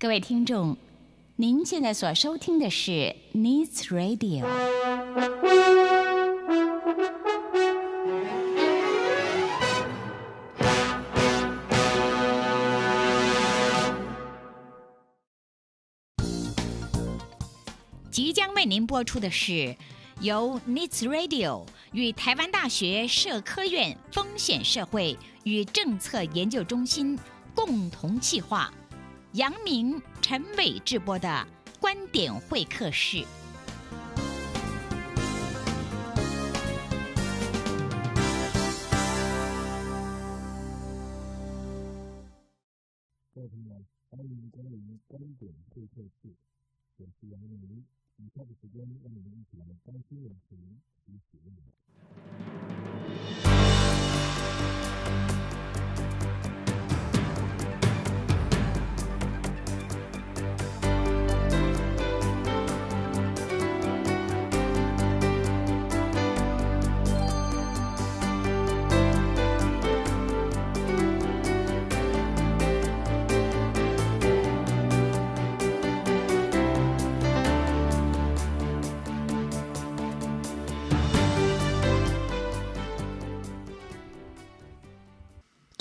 各位听众，您现在所收听的是 Needs Radio。即将为您播出的是由 Needs Radio 与台湾大学社科院风险社会与政策研究中心共同企划。杨明、陈伟直播的观点会客室。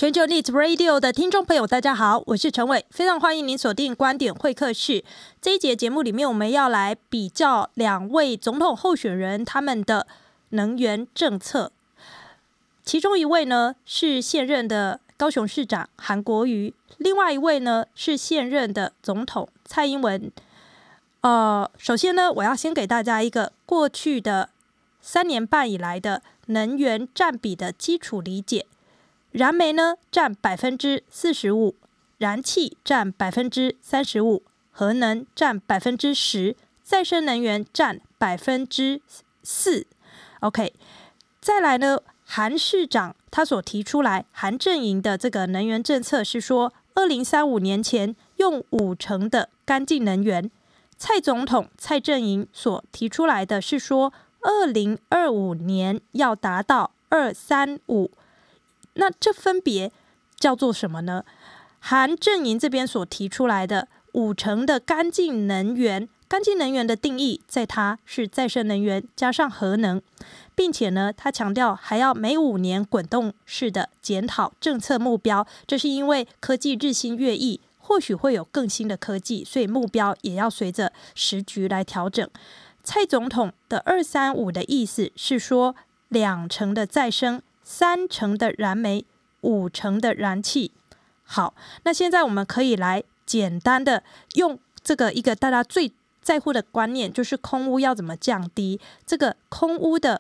全球 News Radio 的听众朋友，大家好，我是陈伟，非常欢迎您锁定观点会客室。这一节节目里面，我们要来比较两位总统候选人他们的能源政策。其中一位呢是现任的高雄市长韩国瑜，另外一位呢是现任的总统蔡英文。呃，首先呢，我要先给大家一个过去的三年半以来的能源占比的基础理解。燃煤呢占百分之四十五，燃气占百分之三十五，核能占百分之十，再生能源占百分之四。OK，再来呢，韩市长他所提出来，韩阵营的这个能源政策是说，二零三五年前用五成的干净能源。蔡总统蔡阵营所提出来的是说，二零二五年要达到二三五。那这分别叫做什么呢？韩阵营这边所提出来的五成的干净能源，干净能源的定义，在它是再生能源加上核能，并且呢，他强调还要每五年滚动式的检讨政策目标，这是因为科技日新月异，或许会有更新的科技，所以目标也要随着时局来调整。蔡总统的二三五的意思是说，两成的再生。三成的燃煤，五成的燃气。好，那现在我们可以来简单的用这个一个大家最在乎的观念，就是空污要怎么降低。这个空污的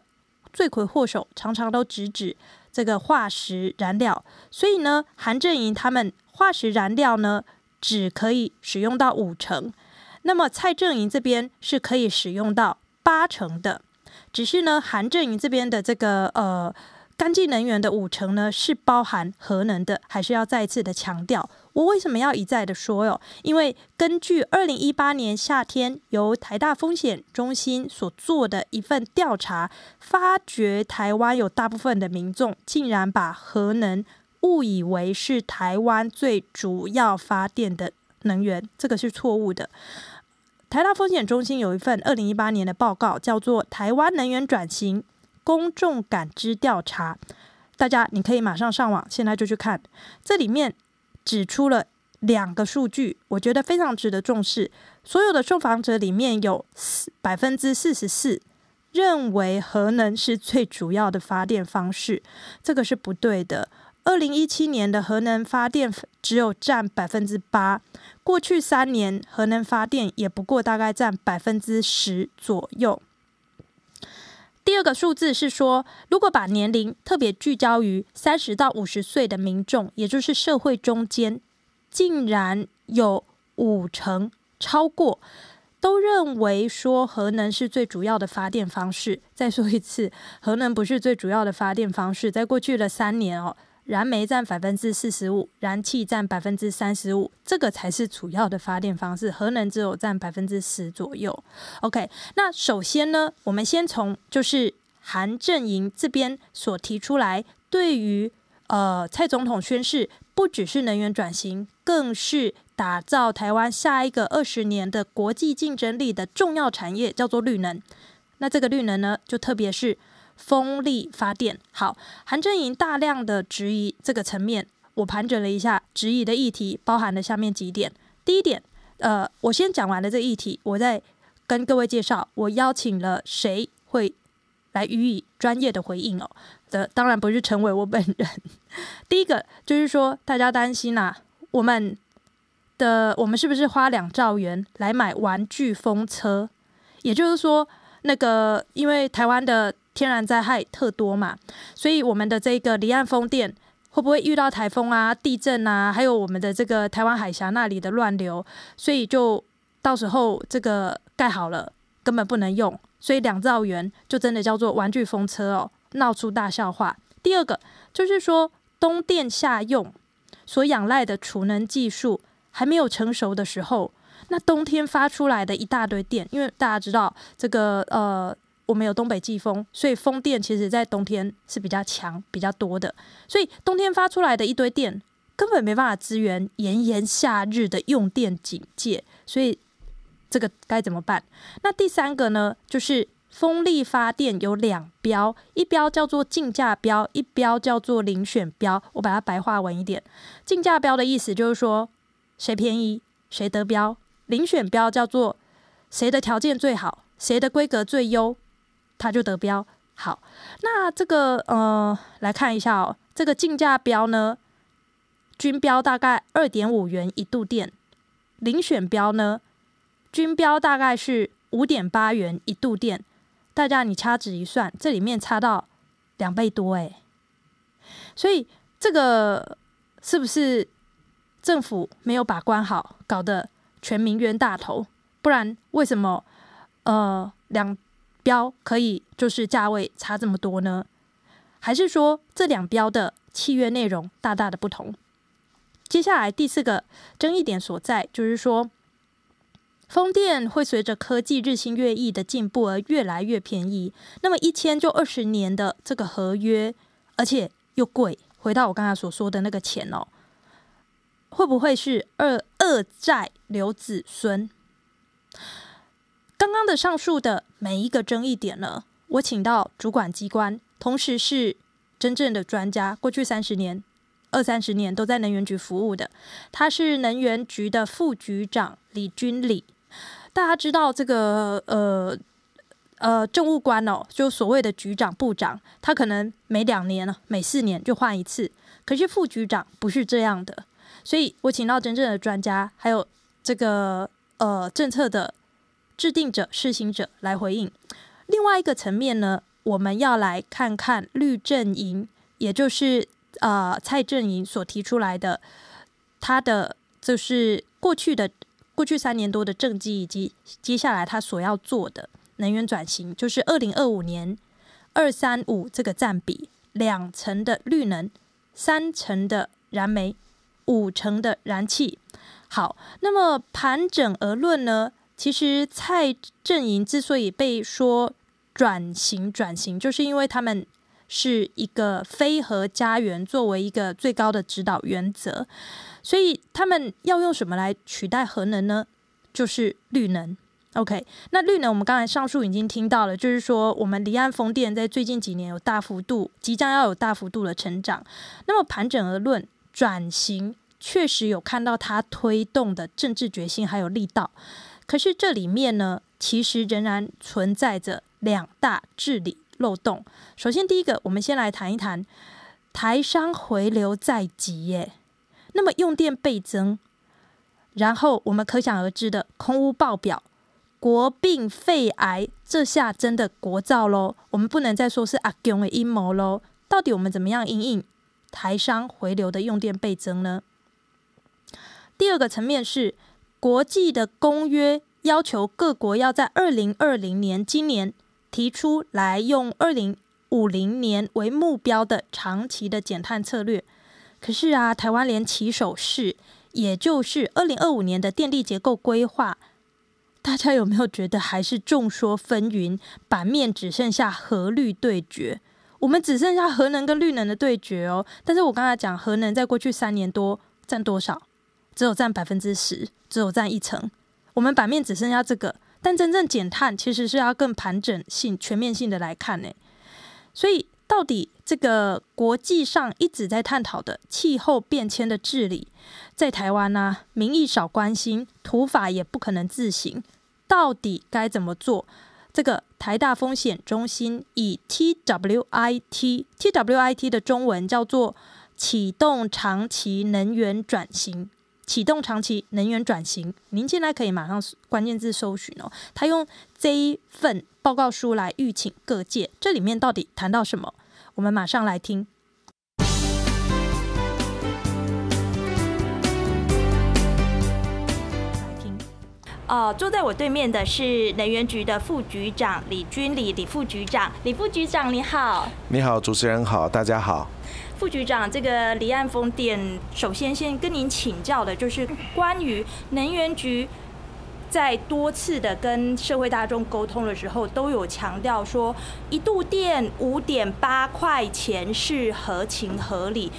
罪魁祸首常常都直指这个化石燃料，所以呢，韩阵营他们化石燃料呢只可以使用到五成，那么蔡阵营这边是可以使用到八成的，只是呢，韩阵营这边的这个呃。干净能源的五成呢，是包含核能的，还是要再一次的强调？我为什么要一再的说哟？因为根据二零一八年夏天由台大风险中心所做的一份调查，发觉台湾有大部分的民众竟然把核能误以为是台湾最主要发电的能源，这个是错误的。台大风险中心有一份二零一八年的报告，叫做《台湾能源转型》。公众感知调查，大家你可以马上上网，现在就去看。这里面指出了两个数据，我觉得非常值得重视。所有的受访者里面有百分之四十四认为核能是最主要的发电方式，这个是不对的。二零一七年的核能发电只有占百分之八，过去三年核能发电也不过大概占百分之十左右。第二个数字是说，如果把年龄特别聚焦于三十到五十岁的民众，也就是社会中间，竟然有五成超过都认为说核能是最主要的发电方式。再说一次，核能不是最主要的发电方式，在过去的三年哦。燃煤占百分之四十五，燃气占百分之三十五，这个才是主要的发电方式。核能只有占百分之十左右。OK，那首先呢，我们先从就是韩阵营这边所提出来，对于呃蔡总统宣示，不只是能源转型，更是打造台湾下一个二十年的国际竞争力的重要产业，叫做绿能。那这个绿能呢，就特别是风力发电。好，韩正营大量的质疑这个层面，我盘整了一下质疑的议题，包含了下面几点。第一点，呃，我先讲完了这个议题，我再跟各位介绍，我邀请了谁会来予以专业的回应哦。的当然不是陈伟我本人。第一个就是说，大家担心呐、我们的我们是不是花两兆元来买玩具风车？也就是说，那个因为台湾的天然灾害特多嘛，所以我们的这个离岸风电会不会遇到台风啊、地震啊，还有我们的这个台湾海峡那里的乱流，所以就到时候这个盖好了根本不能用，所以两兆元就真的叫做玩具风车哦。闹出大笑话。第二个就是说，冬电夏用所仰赖的储能技术还没有成熟的时候，那冬天发出来的一大堆电，因为大家知道这个呃，我们有东北季风，所以风电其实在冬天是比较强、比较多的，所以冬天发出来的一堆电根本没办法支援炎炎夏日的用电警戒，所以这个该怎么办？那第三个呢，就是。风力发电有两标，一标叫做竞价标，一标叫做遴选标。我把它白话文一点，竞价标的意思就是说谁便宜谁得标，遴选标叫做谁的条件最好，谁的规格最优，他就得标。好，那这个呃来看一下哦，这个竞价标呢，均标大概二点五元一度电，遴选标呢，均标大概是五点八元一度电。大家，你掐指一算，这里面差到两倍多诶。所以这个是不是政府没有把关好，搞得全民冤大头？不然为什么呃两标可以就是价位差这么多呢？还是说这两标的契约内容大大的不同？接下来第四个争议点所在就是说。风电会随着科技日新月异的进步而越来越便宜。那么一签就二十年的这个合约，而且又贵。回到我刚才所说的那个钱哦，会不会是二二债留子孙？刚刚的上述的每一个争议点呢，我请到主管机关，同时是真正的专家，过去三十年、二三十年都在能源局服务的，他是能源局的副局长李君礼。大家知道这个呃呃政务官哦，就所谓的局长、部长，他可能每两年、每四年就换一次。可是副局长不是这样的，所以我请到真正的专家，还有这个呃政策的制定者、施行者来回应。另外一个层面呢，我们要来看看绿阵营，也就是呃蔡阵营所提出来的，他的就是过去的。过去三年多的政绩，以及接下来他所要做的能源转型，就是二零二五年二三五这个占比，两成的绿能，三成的燃煤，五成的燃气。好，那么盘整而论呢，其实蔡阵营之所以被说转型转型，就是因为他们是一个非核家园作为一个最高的指导原则。所以他们要用什么来取代核能呢？就是绿能。OK，那绿能我们刚才上述已经听到了，就是说我们离岸风电在最近几年有大幅度，即将要有大幅度的成长。那么盘整而论，转型确实有看到它推动的政治决心还有力道。可是这里面呢，其实仍然存在着两大治理漏洞。首先，第一个，我们先来谈一谈台商回流在即耶。那么用电倍增，然后我们可想而知的空污爆表、国病肺癌，这下真的国造喽！我们不能再说是阿共的阴谋喽。到底我们怎么样因应台商回流的用电倍增呢？第二个层面是国际的公约要求各国要在二零二零年今年提出来用二零五零年为目标的长期的减碳策略。可是啊，台湾连起手式，也就是二零二五年的电力结构规划，大家有没有觉得还是众说纷纭？版面只剩下核绿对决，我们只剩下核能跟绿能的对决哦。但是我刚才讲核能，在过去三年多占多少？只有占百分之十，只有占一层。我们版面只剩下这个，但真正减碳其实是要更盘整性、全面性的来看呢。所以，到底这个国际上一直在探讨的气候变迁的治理，在台湾呢、民意少关心，土法也不可能自行，到底该怎么做？这个台大风险中心以 TWIT，TWIT 的中文叫做启动长期能源转型。启动长期能源转型，您现在可以马上关键字搜寻哦。他用这一份报告书来吁请各界，这里面到底谈到什么？我们马上来听。来听。哦，坐在我对面的是能源局的副局长李军礼，李副局长，李副局长你好。你好，主持人好，大家好。副局长，这个离岸风电，首先先跟您请教的就是关于能源局在多次的跟社会大众沟通的时候，都有强调说，一度电五点八块钱是合情合理。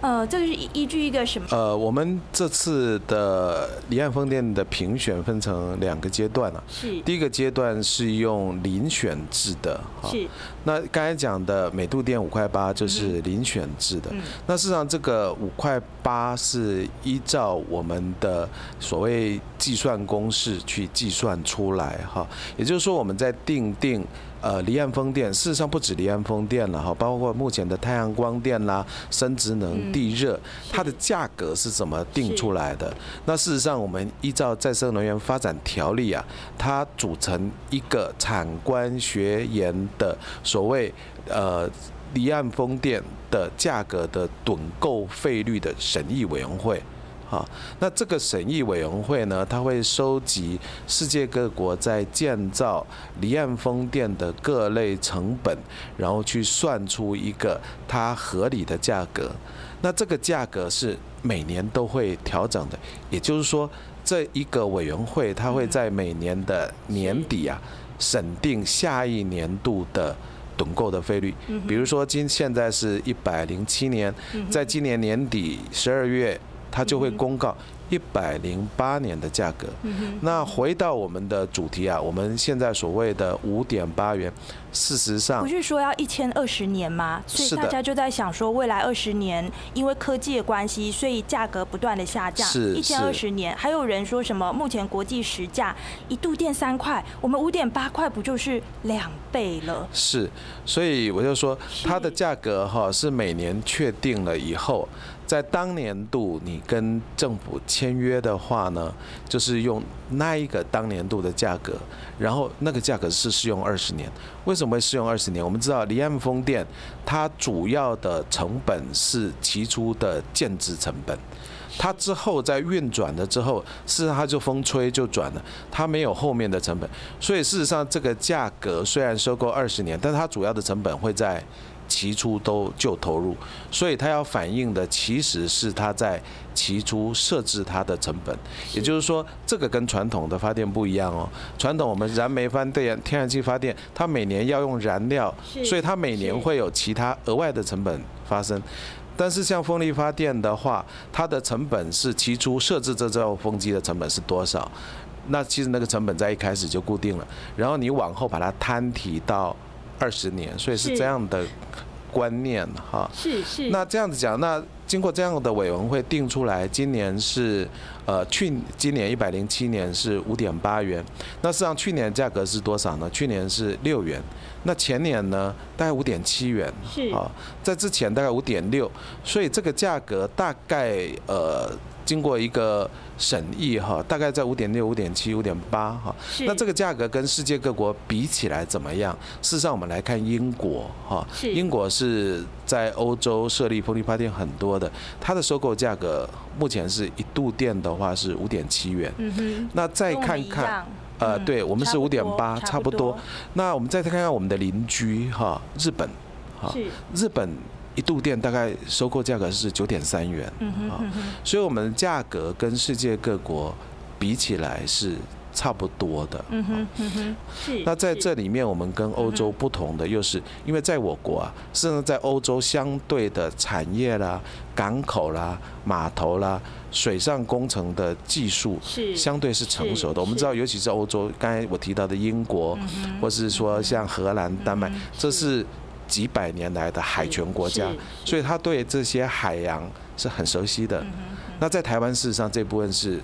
呃，这个是依据一个什么？呃，我们这次的离岸风电的评选分成两个阶段啊。是。第一个阶段是用遴选制的。是。那刚才讲的每度电五块八就是遴选制的。嗯。那事实上，这个五块八是依照我们的所谓计算公式去计算出来哈。也就是说，我们在定定。呃，离岸风电事实上不止离岸风电了哈，包括目前的太阳光电啦、生质能、地热，它的价格是怎么定出来的？那事实上，我们依照再生能源发展条例啊，它组成一个产官学研的所谓呃离岸风电的价格的趸购费率的审议委员会。好，那这个审议委员会呢，它会收集世界各国在建造离岸风电的各类成本，然后去算出一个它合理的价格。那这个价格是每年都会调整的，也就是说，这一个委员会它会在每年的年底啊，审定下一年度的趸购的费率。比如说今现在是一百零七年，在今年年底十二月。它就会公告一百零八年的价格。那回到我们的主题啊，我们现在所谓的五点八元，事实上不是说要一千二十年吗？所以大家就在想说，未来二十年因为科技的关系，所以价格不断的下降。是一千二十年，还有人说什么？目前国际时价一度电三块，我们五点八块不就是两倍了？是，所以我就说它的价格哈是每年确定了以后。在当年度你跟政府签约的话呢，就是用那一个当年度的价格，然后那个价格是适用二十年。为什么会适用二十年？我们知道离岸风电它主要的成本是起初的建置成本，它之后在运转了之后，事实上它就风吹就转了，它没有后面的成本。所以事实上这个价格虽然收购二十年，但是它主要的成本会在。起初都就投入，所以它要反映的其实是它在起初设置它的成本，也就是说，这个跟传统的发电不一样哦。传统我们燃煤发电、天然气发电，它每年要用燃料，所以它每年会有其他额外的成本发生。但是像风力发电的话，它的成本是起初设置这造风机的成本是多少？那其实那个成本在一开始就固定了，然后你往后把它摊提到。二十年，所以是这样的观念哈。是是。那这样子讲，那经过这样的委员会定出来，今年是呃去今年一百零七年是五点八元。那实际上去年价格是多少呢？去年是六元。那前年呢？大概五点七元。是。啊，在之前大概五点六，所以这个价格大概呃。经过一个审议哈，大概在五点六、五点七、五点八哈。那这个价格跟世界各国比起来怎么样？事实上，我们来看英国哈，英国是在欧洲设立风力发电很多的，它的收购价格目前是一度电的话是五点七元。嗯哼。那再看看，呃，对我们是五点八，差不多。那我们再看看我们的邻居哈，日本，哈，日本。一度电大概收购价格是九点三元，啊，所以我们的价格跟世界各国比起来是差不多的。嗯哼，嗯哼，是。那在这里面，我们跟欧洲不同的，又是因为在我国啊，甚至在欧洲相对的产业啦、港口啦、码头啦、水上工程的技术是相对是成熟的。我们知道，尤其是欧洲，刚才我提到的英国，或是说像荷兰、丹麦，这是几百年来的海权国家，所以他对这些海洋是很熟悉的。那在台湾，事实上这部分是。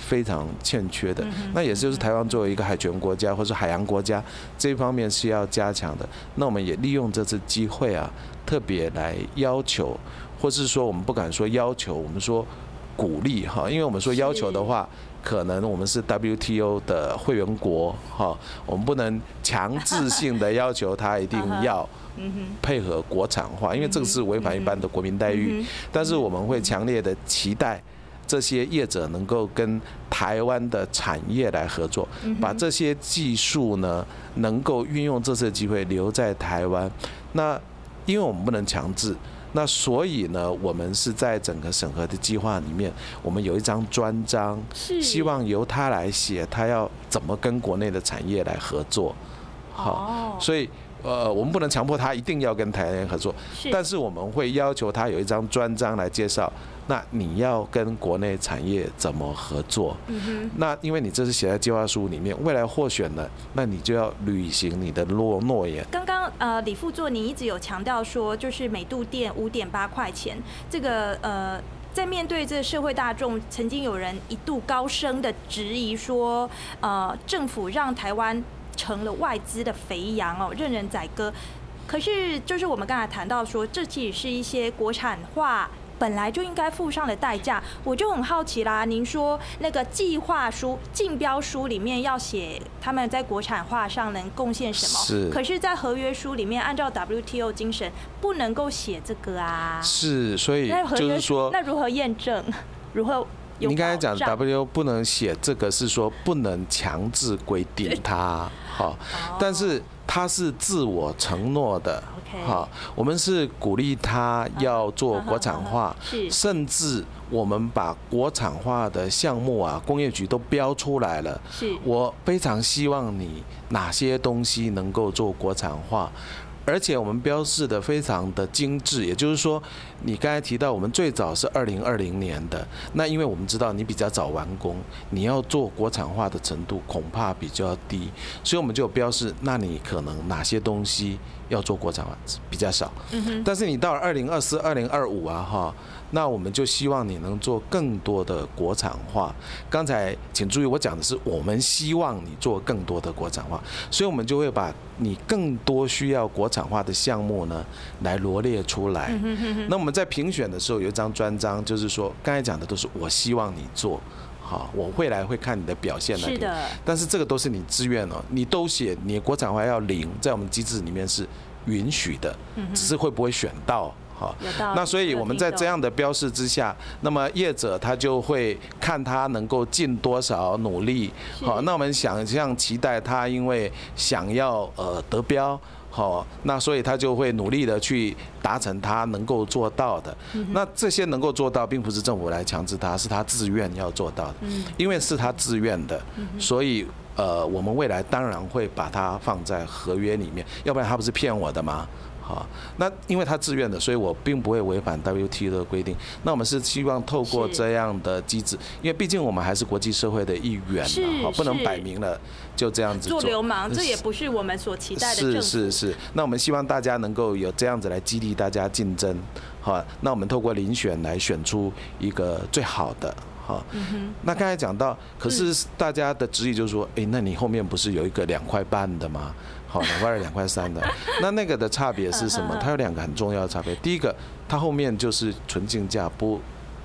非常欠缺的，那也就是台湾作为一个海权国家或是海洋国家，这一方面是要加强的。那我们也利用这次机会啊，特别来要求，或是说我们不敢说要求，我们说鼓励哈，因为我们说要求的话，可能我们是 WTO 的会员国哈，我们不能强制性的要求他一定 要配合国产化，因为这个是违反一般的国民待遇。但是我们会强烈的期待。这些业者能够跟台湾的产业来合作，把这些技术呢，能够运用这次机会留在台湾。那因为我们不能强制，那所以呢，我们是在整个审核的计划里面，我们有一张专章，希望由他来写，他要怎么跟国内的产业来合作。好，所以呃，我们不能强迫他一定要跟台湾人合作，但是我们会要求他有一张专章来介绍。那你要跟国内产业怎么合作？嗯那因为你这是写在计划书里面，未来获选了，那你就要履行你的诺诺言。刚刚呃，李副座，你一直有强调说，就是每度电五点八块钱，这个呃，在面对这个社会大众，曾经有人一度高声的质疑说，呃，政府让台湾成了外资的肥羊哦，任人宰割。可是就是我们刚才谈到说，这其实是一些国产化。本来就应该付上的代价，我就很好奇啦。您说那个计划书、竞标书里面要写他们在国产化上能贡献什么？是。可是，在合约书里面，按照 WTO 精神，不能够写这个啊。是，所以那就是说，那如何验证？如何？你刚才讲 WTO 不能写这个，是说不能强制规定它。好，但是它是自我承诺的。好，我们是鼓励他要做国产化，甚至我们把国产化的项目啊，工业局都标出来了。是，我非常希望你哪些东西能够做国产化。而且我们标示的非常的精致，也就是说，你刚才提到我们最早是二零二零年的，那因为我们知道你比较早完工，你要做国产化的程度恐怕比较低，所以我们就有标示，那你可能哪些东西要做国产化比较少，但是你到了二零二四、二零二五啊，哈。那我们就希望你能做更多的国产化。刚才请注意，我讲的是我们希望你做更多的国产化，所以我们就会把你更多需要国产化的项目呢来罗列出来。那我们在评选的时候有一张专章，就是说刚才讲的都是我希望你做，好，我未来会看你的表现来。是的。但是这个都是你自愿哦，你都写你国产化要零，在我们机制里面是允许的，只是会不会选到。好，那所以我们在这样的标示之下，那么业者他就会看他能够尽多少努力。好，那我们想象期待他，因为想要呃得标，好，那所以他就会努力的去达成他能够做到的。那这些能够做到，并不是政府来强制他，是他自愿要做到的。因为是他自愿的，所以呃，我们未来当然会把它放在合约里面，要不然他不是骗我的吗？啊，那因为他自愿的，所以我并不会违反 WTO 的规定。那我们是希望透过这样的机制，因为毕竟我们还是国际社会的一员嘛，不能摆明了就这样子做，做流氓，这也不是我们所期待的。是是是，那我们希望大家能够有这样子来激励大家竞争，好，那我们透过遴选来选出一个最好的，好。那刚才讲到，可是大家的质疑就是说，哎，那你后面不是有一个两块半的吗？好，两块二、两块三的，那那个的差别是什么？它有两个很重要的差别。第一个，它后面就是纯净价，不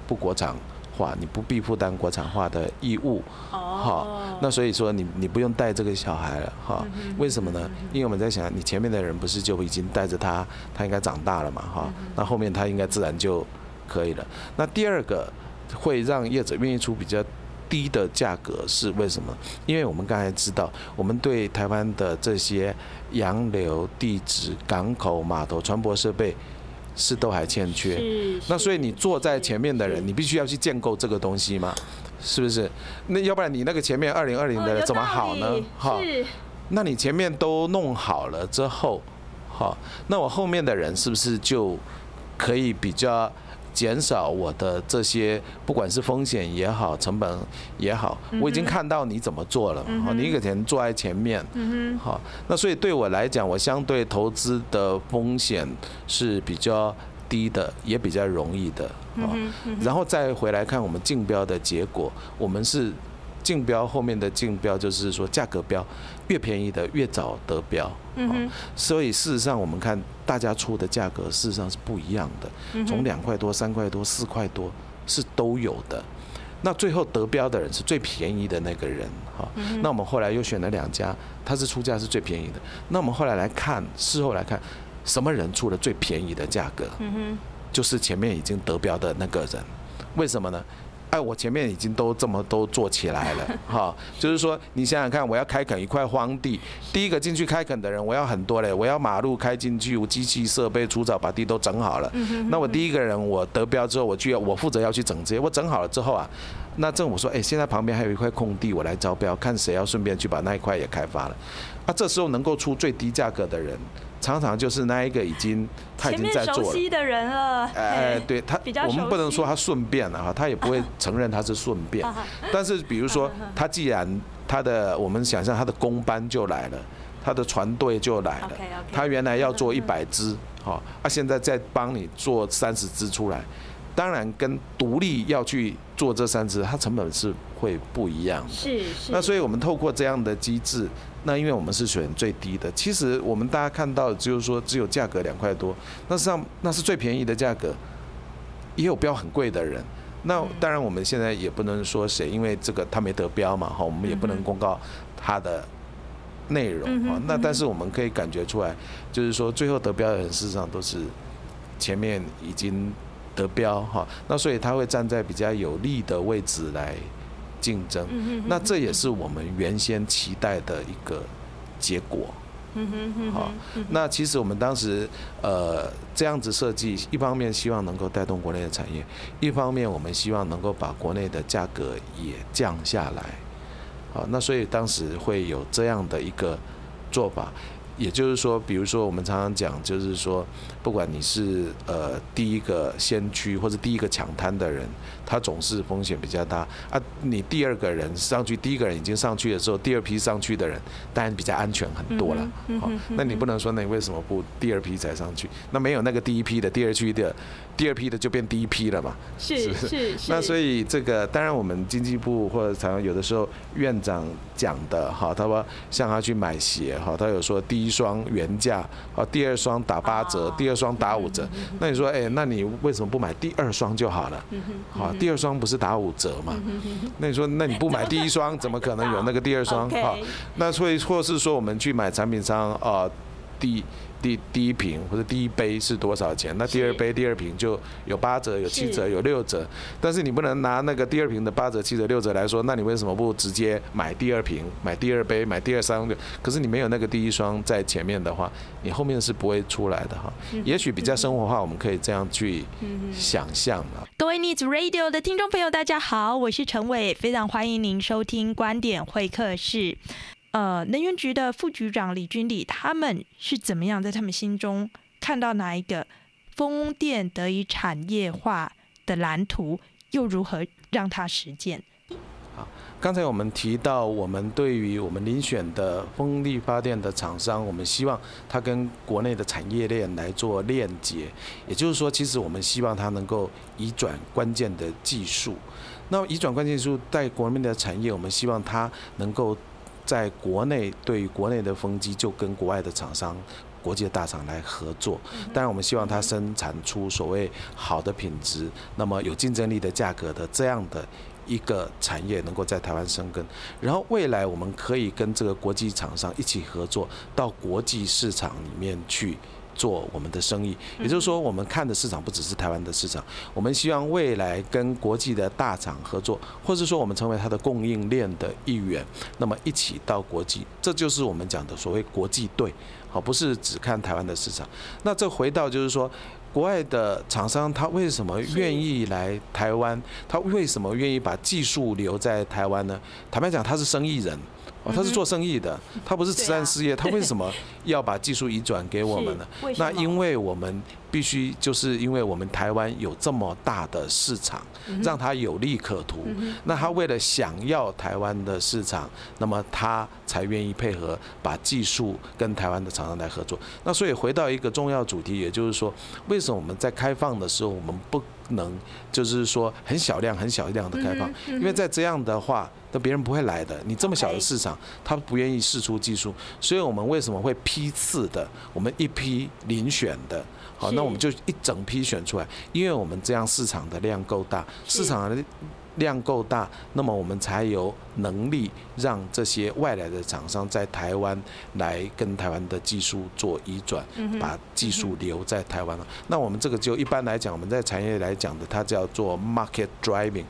不国产化，你不必负担国产化的义务。好，那所以说你你不用带这个小孩了。哈，为什么呢？因为我们在想，你前面的人不是就已经带着他，他应该长大了嘛？哈，那后面他应该自然就可以了。那第二个会让业者愿意出比较。低的价格是为什么？因为我们刚才知道，我们对台湾的这些洋流、地址、港口、码头、船舶设备是都还欠缺。那所以你坐在前面的人，你必须要去建构这个东西嘛。是不是？那要不然你那个前面二零二零的怎么好呢？哈，那你前面都弄好了之后，好，那我后面的人是不是就可以比较？减少我的这些，不管是风险也好，成本也好，我已经看到你怎么做了。好，你以前坐在前面，好，那所以对我来讲，我相对投资的风险是比较低的，也比较容易的。好，然后再回来看我们竞标的结果，我们是。竞标后面的竞标就是说价格标，越便宜的越早得标。嗯，所以事实上我们看大家出的价格事实上是不一样的，从两块多、三块多、四块多是都有的。那最后得标的人是最便宜的那个人。哈，那我们后来又选了两家，他是出价是最便宜的。那我们后来来看，事后来看，什么人出了最便宜的价格？嗯，就是前面已经得标的那个人。为什么呢？哎，我前面已经都这么都做起来了，哈，就是说，你想想看，我要开垦一块荒地，第一个进去开垦的人，我要很多嘞，我要马路开进去，我机器设备、除草把地都整好了。那我第一个人我得标之后，我就要我负责要去整这些，我整好了之后啊，那政府说，哎，现在旁边还有一块空地，我来招标，看谁要顺便去把那一块也开发了。啊，这时候能够出最低价格的人。常常就是那一个已经他已经在做了，熟悉的人了。哎，对他，我们不能说他顺便了哈，他也不会 承认他是顺便。但是比如说，他既然他的我们想象他的工班就来了，他的船队就来了，他原来要做一百只，好，他现在再帮你做三十只出来，当然跟独立要去做这三只，它成本是会不一样的。是是。那所以我们透过这样的机制。那因为我们是选最低的，其实我们大家看到的就是说只有价格两块多，那实际上那是最便宜的价格，也有标很贵的人。那当然我们现在也不能说谁，因为这个他没得标嘛，哈，我们也不能公告他的内容啊。那但是我们可以感觉出来，就是说最后得标的人事实上都是前面已经得标哈，那所以他会站在比较有利的位置来。竞争，那这也是我们原先期待的一个结果。好，那其实我们当时呃这样子设计，一方面希望能够带动国内的产业，一方面我们希望能够把国内的价格也降下来。好，那所以当时会有这样的一个做法。也就是说，比如说我们常常讲，就是说，不管你是呃第一个先驱或者第一个抢滩的人，他总是风险比较大啊。你第二个人上去，第一个人已经上去的时候，第二批上去的人当然比较安全很多了。好，那你不能说，那你为什么不第二批才上去？那没有那个第一批的，第二区的，第二批的就变第一批了嘛？是是是。那所以这个当然我们经济部或者常常有的时候院长讲的哈，他说像他去买鞋哈，他有说第一。双原价，啊，第二双打八折，第二双打五折。那你说，哎，那你为什么不买第二双就好了？好，第二双不是打五折嘛？那你说，那你不买第一双，怎么可能有那个第二双？好，那所以或是说，我们去买产品商啊，第。第第一瓶或者第一杯是多少钱？那第二杯、第二瓶就有八折、有七折、有六折。但是你不能拿那个第二瓶的八折、七折、六折来说，那你为什么不直接买第二瓶、买第二杯、买第二双？可是你没有那个第一双在前面的话，你后面是不会出来的哈。也许比较生活化，我们可以这样去想象了。各位 Needs Radio 的听众朋友，大家好，我是陈伟，非常欢迎您收听观点会客室。呃，能源局的副局长李君礼，他们是怎么样在他们心中看到哪一个风电得以产业化的蓝图，又如何让它实践？好，刚才我们提到，我们对于我们遴选的风力发电的厂商，我们希望它跟国内的产业链来做链接，也就是说，其实我们希望它能够移转关键的技术。那移转关键技术在国内的产业，我们希望它能够。在国内，对于国内的风机，就跟国外的厂商、国际的大厂来合作。当然，我们希望它生产出所谓好的品质，那么有竞争力的价格的这样的一个产业，能够在台湾生根。然后未来我们可以跟这个国际厂商一起合作，到国际市场里面去。做我们的生意，也就是说，我们看的市场不只是台湾的市场，我们希望未来跟国际的大厂合作，或者说我们成为它的供应链的一员，那么一起到国际，这就是我们讲的所谓国际队，好，不是只看台湾的市场。那这回到就是说，国外的厂商他为什么愿意来台湾？他为什么愿意把技术留在台湾呢？坦白讲，他是生意人。哦，他是做生意的，他不是慈善事业，他为什么要把技术移转给我们呢？那因为我们必须，就是因为我们台湾有这么大的市场，让他有利可图。那他为了想要台湾的市场，那么他才愿意配合把技术跟台湾的厂商来合作。那所以回到一个重要主题，也就是说，为什么我们在开放的时候，我们不能就是说很小量、很小量的开放？因为在这样的话。那别人不会来的，你这么小的市场，他不愿意试出技术，所以我们为什么会批次的？我们一批遴选的，好，那我们就一整批选出来，因为我们这样市场的量够大，市场的。量够大，那么我们才有能力让这些外来的厂商在台湾来跟台湾的技术做移转，把技术留在台湾了。那我们这个就一般来讲，我们在产业来讲的，它叫做 market driving，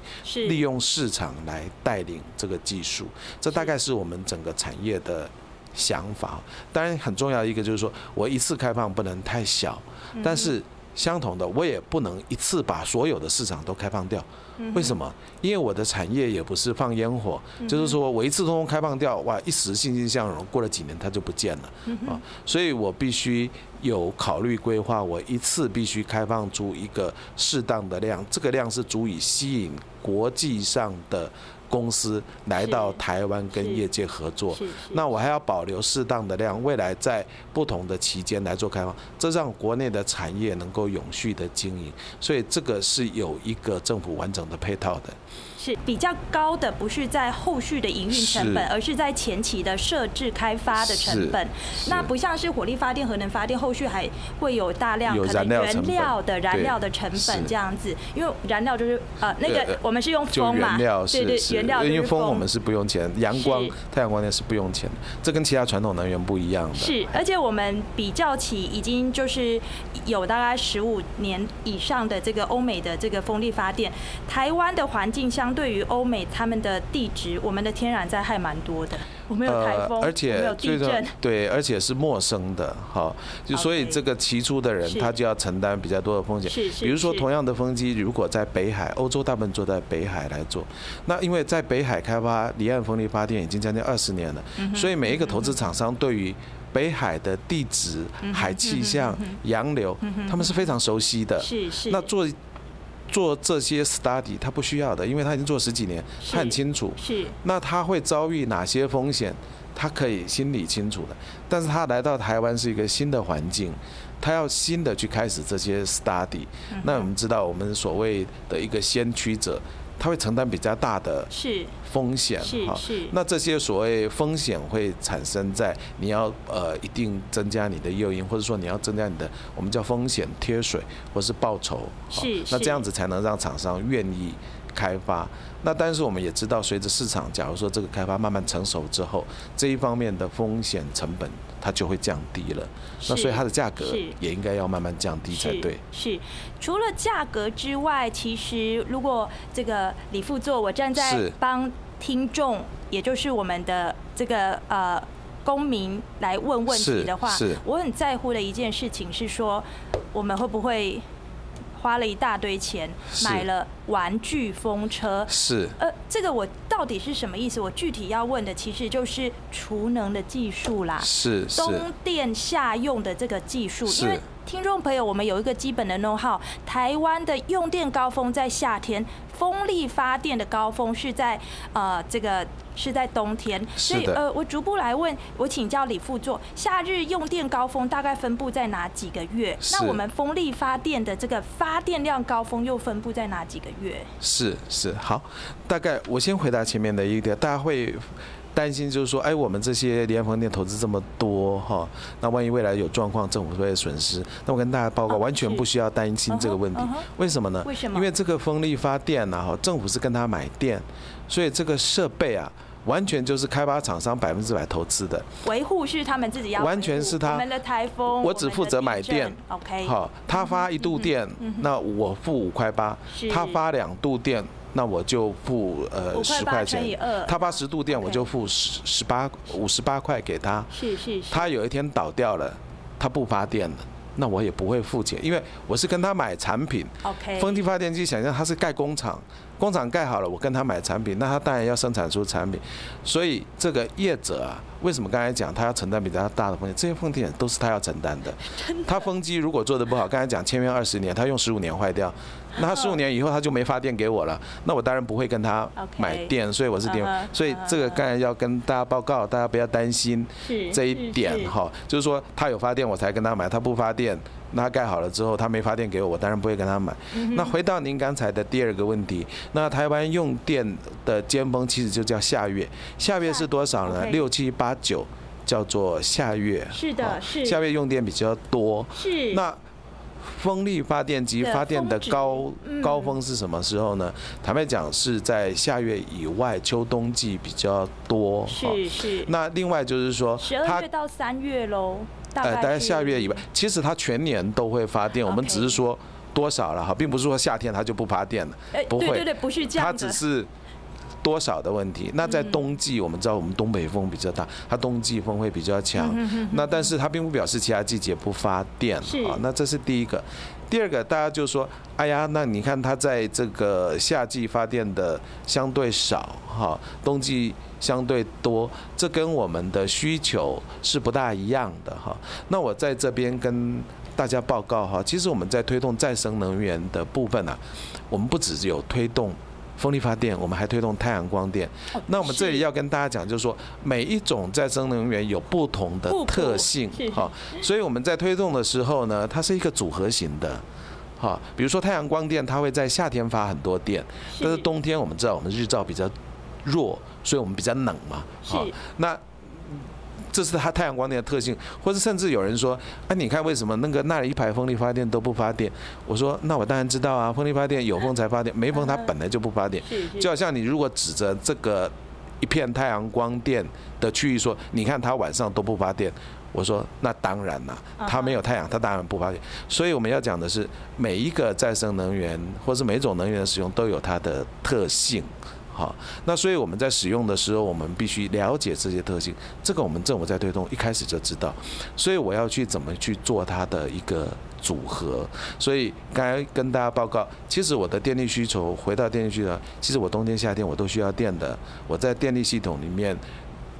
利用市场来带领这个技术。这大概是我们整个产业的想法。当然，很重要的一个就是说我一次开放不能太小，但是相同的，我也不能一次把所有的市场都开放掉。为什么？因为我的产业也不是放烟火，就是说我一次通通开放掉，哇，一时欣欣向荣，过了几年它就不见了啊，所以我必须有考虑规划，我一次必须开放出一个适当的量，这个量是足以吸引国际上的。公司来到台湾跟业界合作，那我还要保留适当的量，未来在不同的期间来做开放，这让国内的产业能够永续的经营，所以这个是有一个政府完整的配套的。是比较高的，不是在后续的营运成本，而是在前期的设置开发的成本。那不像是火力发电、核能发电，后续还会有大量可能原料的燃料的成本这样子。因为燃料就是呃那个我们是用风嘛，对对，原料因为风我们是不用钱，阳光太阳光电是不用钱的，这跟其他传统能源不一样的。是，而且我们比较起已经就是有大概十五年以上的这个欧美的这个风力发电，台湾的环境相。对于欧美他们的地质，我们的天然灾害蛮多的。我们有台风，而且没有地震，对，而且是陌生的，哈，就所以这个提出的人他就要承担比较多的风险。是是。比如说同样的风机，如果在北海，欧洲大部分做在北海来做，那因为在北海开发离岸风力发电已经将近二十年了，所以每一个投资厂商对于北海的地质、海气象、洋流，他们是非常熟悉的。是是。那做。做这些 study 他不需要的，因为他已经做十几年，他很清楚。是。那他会遭遇哪些风险，他可以心里清楚的。但是他来到台湾是一个新的环境，他要新的去开始这些 study。那我们知道，我们所谓的一个先驱者。他会承担比较大的风险，哈，那这些所谓风险会产生在你要呃一定增加你的诱因，或者说你要增加你的我们叫风险贴水或是报酬，是，那这样子才能让厂商愿意开发。那但是我们也知道，随着市场假如说这个开发慢慢成熟之后，这一方面的风险成本它就会降低了。那所以它的价格也应该要慢慢降低才对。是，是除了价格之外，其实如果这个李副座，我站在帮听众，也就是我们的这个呃公民来问问题的话，我很在乎的一件事情是说，我们会不会？花了一大堆钱买了玩具风车，是。呃，这个我到底是什么意思？我具体要问的其实就是储能的技术啦，是冬电夏用的这个技术，因为。听众朋友，我们有一个基本的 know how，台湾的用电高峰在夏天，风力发电的高峰是在呃这个是在冬天，所以呃我逐步来问，我请教李副座，夏日用电高峰大概分布在哪几个月？那我们风力发电的这个发电量高峰又分布在哪几个月？是是好，大概我先回答前面的一点，大家会。担心就是说，哎，我们这些离岸风电投资这么多哈，那万一未来有状况，政府会损失。那我跟大家报告，完全不需要担心这个问题。为什么呢？为什么？因为这个风力发电呢，哈，政府是跟他买电，所以这个设备啊，完全就是开发厂商百分之百投资的。维护是他们自己要。完全是他。我们的台风，我只负责买电。OK。好，他发一度电，那我付五块八。他发两度电。那我就付呃十块钱，他八十度电，我就付十十八五十八块给他。是是是。他有一天倒掉了，他不发电了，那我也不会付钱，因为我是跟他买产品。OK。风力发电机，想象他是盖工厂，工厂盖好了，我跟他买产品，那他当然要生产出产品。所以这个业者啊，为什么刚才讲他要承担比较大的风险？这些风险都是他要承担的。他风机如果做的不好，刚才讲签约二十年，他用十五年坏掉，那他十五年以后他就没发电给我了，那我当然不会跟他买电，所以我是电。所以这个刚才要跟大家报告，大家不要担心这一点哈，就是说他有发电我才跟他买，他不发电。那盖好了之后，他没发电给我，我当然不会跟他买。那回到您刚才的第二个问题，那台湾用电的尖峰其实就叫下月，下月是多少呢？六七八九叫做下月。是的，是。下月用电比较多。是。那风力发电机发电的高高峰是什么时候呢？坦白讲是在夏月以外，秋冬季比较多。是是。那另外就是说，十二月到三月喽。呃，大概夏月以外，其实它全年都会发电，我们只是说多少了哈，并不是说夏天它就不发电了，不会，对对对，不是这样，它只是多少的问题。那在冬季，我们知道我们东北风比较大，它冬季风会比较强，那但是它并不表示其他季节不发电啊。那这是第一个，第二个大家就说，哎呀，那你看它在这个夏季发电的相对少哈，冬季。相对多，这跟我们的需求是不大一样的哈。那我在这边跟大家报告哈，其实我们在推动再生能源的部分啊，我们不只有推动风力发电，我们还推动太阳光电。那我们这里要跟大家讲，就是说每一种再生能源有不同的特性哈，所以我们在推动的时候呢，它是一个组合型的哈。比如说太阳光电，它会在夏天发很多电，但是冬天我们知道我们日照比较弱。所以我们比较冷嘛，好，那这是它太阳光电的特性，或者甚至有人说，哎，你看为什么那个那里一排风力发电都不发电？我说，那我当然知道啊，风力发电有风才发电，没风它本来就不发电。就好像你如果指着这个一片太阳光电的区域说，你看它晚上都不发电，我说那当然了，它没有太阳，它当然不发电。所以我们要讲的是，每一个再生能源或是每种能源的使用都有它的特性。好，那所以我们在使用的时候，我们必须了解这些特性。这个我们政府在推动一开始就知道，所以我要去怎么去做它的一个组合。所以刚才跟大家报告，其实我的电力需求，回到电力需求，其实我冬天夏天我都需要电的。我在电力系统里面，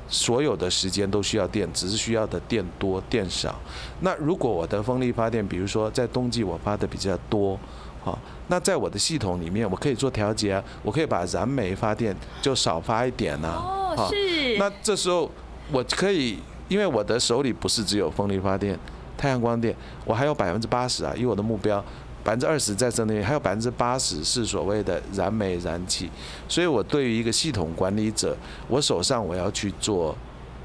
所有的时间都需要电，只是需要的电多电少。那如果我的风力发电，比如说在冬季我发的比较多。好，那在我的系统里面，我可以做调节啊，我可以把燃煤发电就少发一点呢。哦，是。那这时候我可以，因为我的手里不是只有风力发电、太阳光电，我还有百分之八十啊，以我的目标，百分之二十在这里，还有百分之八十是所谓的燃煤燃气。所以我对于一个系统管理者，我手上我要去做。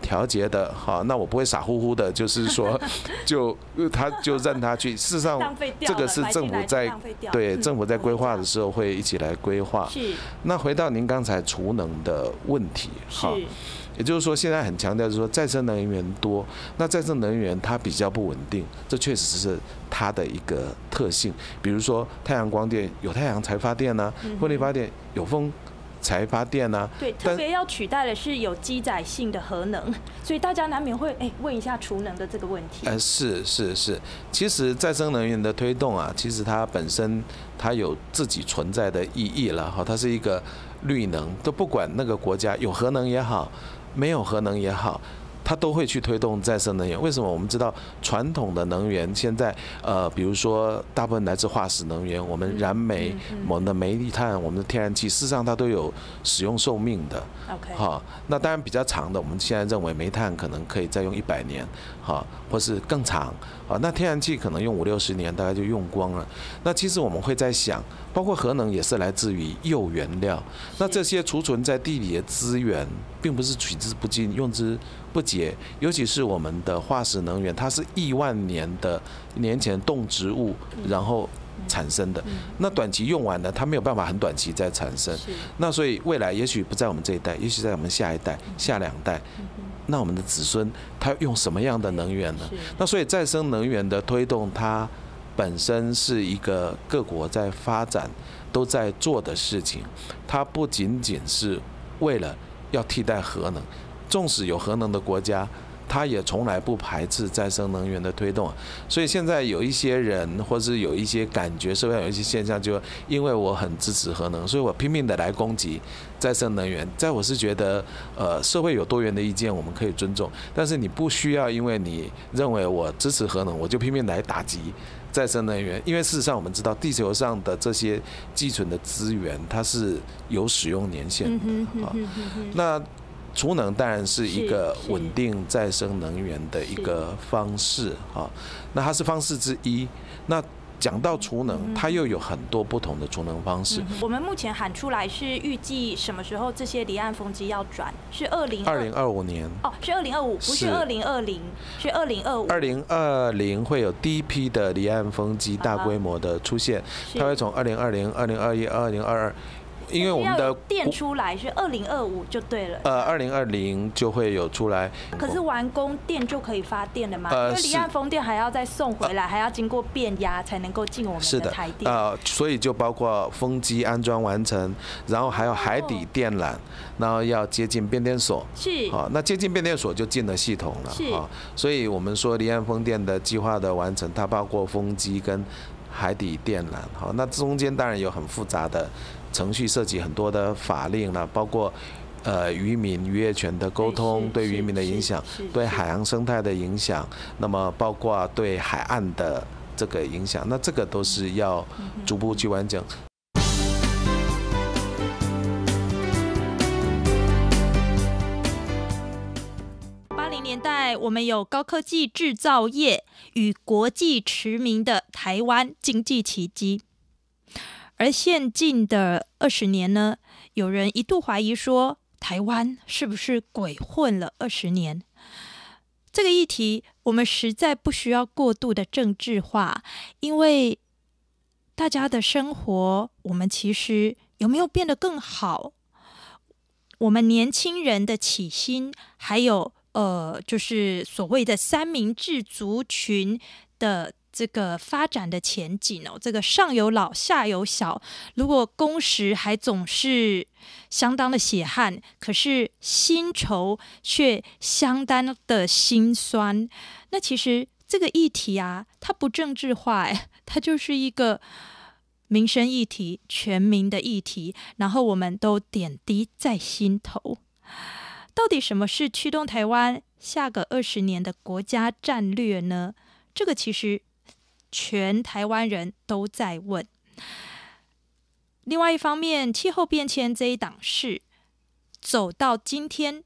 调节的哈，那我不会傻乎乎的，就是说，就他就让他去。事实上，这个是政府在对政府在规划的时候会一起来规划。是。那回到您刚才储能的问题，哈，也就是说，现在很强调就是说再生能源多，那再生能源它比较不稳定，这确实是它的一个特性。比如说太阳光电有太阳才发电呢，风力发电有风。才发电呢、啊？对，特别要取代的是有机载性的核能，所以大家难免会哎问一下储能的这个问题。呃，是是是，其实再生能源的推动啊，其实它本身它有自己存在的意义了哈，它是一个绿能，都不管那个国家有核能也好，没有核能也好。它都会去推动再生能源。为什么？我们知道传统的能源现在，呃，比如说大部分来自化石能源，我们燃煤、我们的煤炭、我们的天然气，事实上它都有使用寿命的。OK。好，那当然比较长的，我们现在认为煤炭可能可以再用一百年，好，或是更长。啊，那天然气可能用五六十年，大概就用光了。那其实我们会在想，包括核能也是来自于铀原料。那这些储存在地里的资源，并不是取之不尽，用之不解。尤其是我们的化石能源，它是亿万年的年前动植物然后产生的。那短期用完了，它没有办法很短期再产生。那所以未来也许不在我们这一代，也许在我们下一代、下两代。那我们的子孙他用什么样的能源呢？那所以再生能源的推动，它本身是一个各国在发展都在做的事情。它不仅仅是为了要替代核能，纵使有核能的国家，它也从来不排斥再生能源的推动。所以现在有一些人，或是有一些感觉，社会上有一些现象，就因为我很支持核能，所以我拼命的来攻击再生能源。在我是觉得，呃，社会有多元的意见，我们可以尊重，但是你不需要因为你认为我支持核能，我就拼命来打击再生能源。因为事实上，我们知道地球上的这些寄存的资源，它是有使用年限的啊。那储能当然是一个稳定再生能源的一个方式啊，那它是方式之一。那讲到储能，它又有很多不同的储能方式。我们目前喊出来是预计什么时候这些离岸风机要转？是二零二零二五年哦，是二零二五，不是二零二零，是二零二五。二零二零会有第一批的离岸风机大规模的出现，它会从二零二零、二零二一、二零二二。因为我们的电出来是二零二五就对了。呃，二零二零就会有出来。可是完工电就可以发电了吗？呃，因为离岸风电还要再送回来，还要经过变压才能够进我们的台电。呃，所以就包括风机安装完成，然后还有海底电缆，然后要接近变电所。是。好，那接近变电所就进了系统了。是。所以我们说离岸风电的计划的完成，它包括风机跟海底电缆。好，那中间当然有很复杂的。程序涉及很多的法令了，包括呃渔民渔业权的沟通，对渔民的影响，对海洋生态的影响，那么包括对海岸的这个影响，那这个都是要逐步去完整。八零年代，我们有高科技制造业与国际驰名的台湾经济奇迹。而现今的二十年呢，有人一度怀疑说，台湾是不是鬼混了二十年？这个议题我们实在不需要过度的政治化，因为大家的生活，我们其实有没有变得更好？我们年轻人的起心，还有呃，就是所谓的三明治族群的。这个发展的前景哦，这个上有老下有小，如果工时还总是相当的血汗，可是薪酬却相当的辛酸，那其实这个议题啊，它不政治化，哎，它就是一个民生议题、全民的议题，然后我们都点滴在心头。到底什么是驱动台湾下个二十年的国家战略呢？这个其实。全台湾人都在问。另外一方面，气候变迁这一档事走到今天，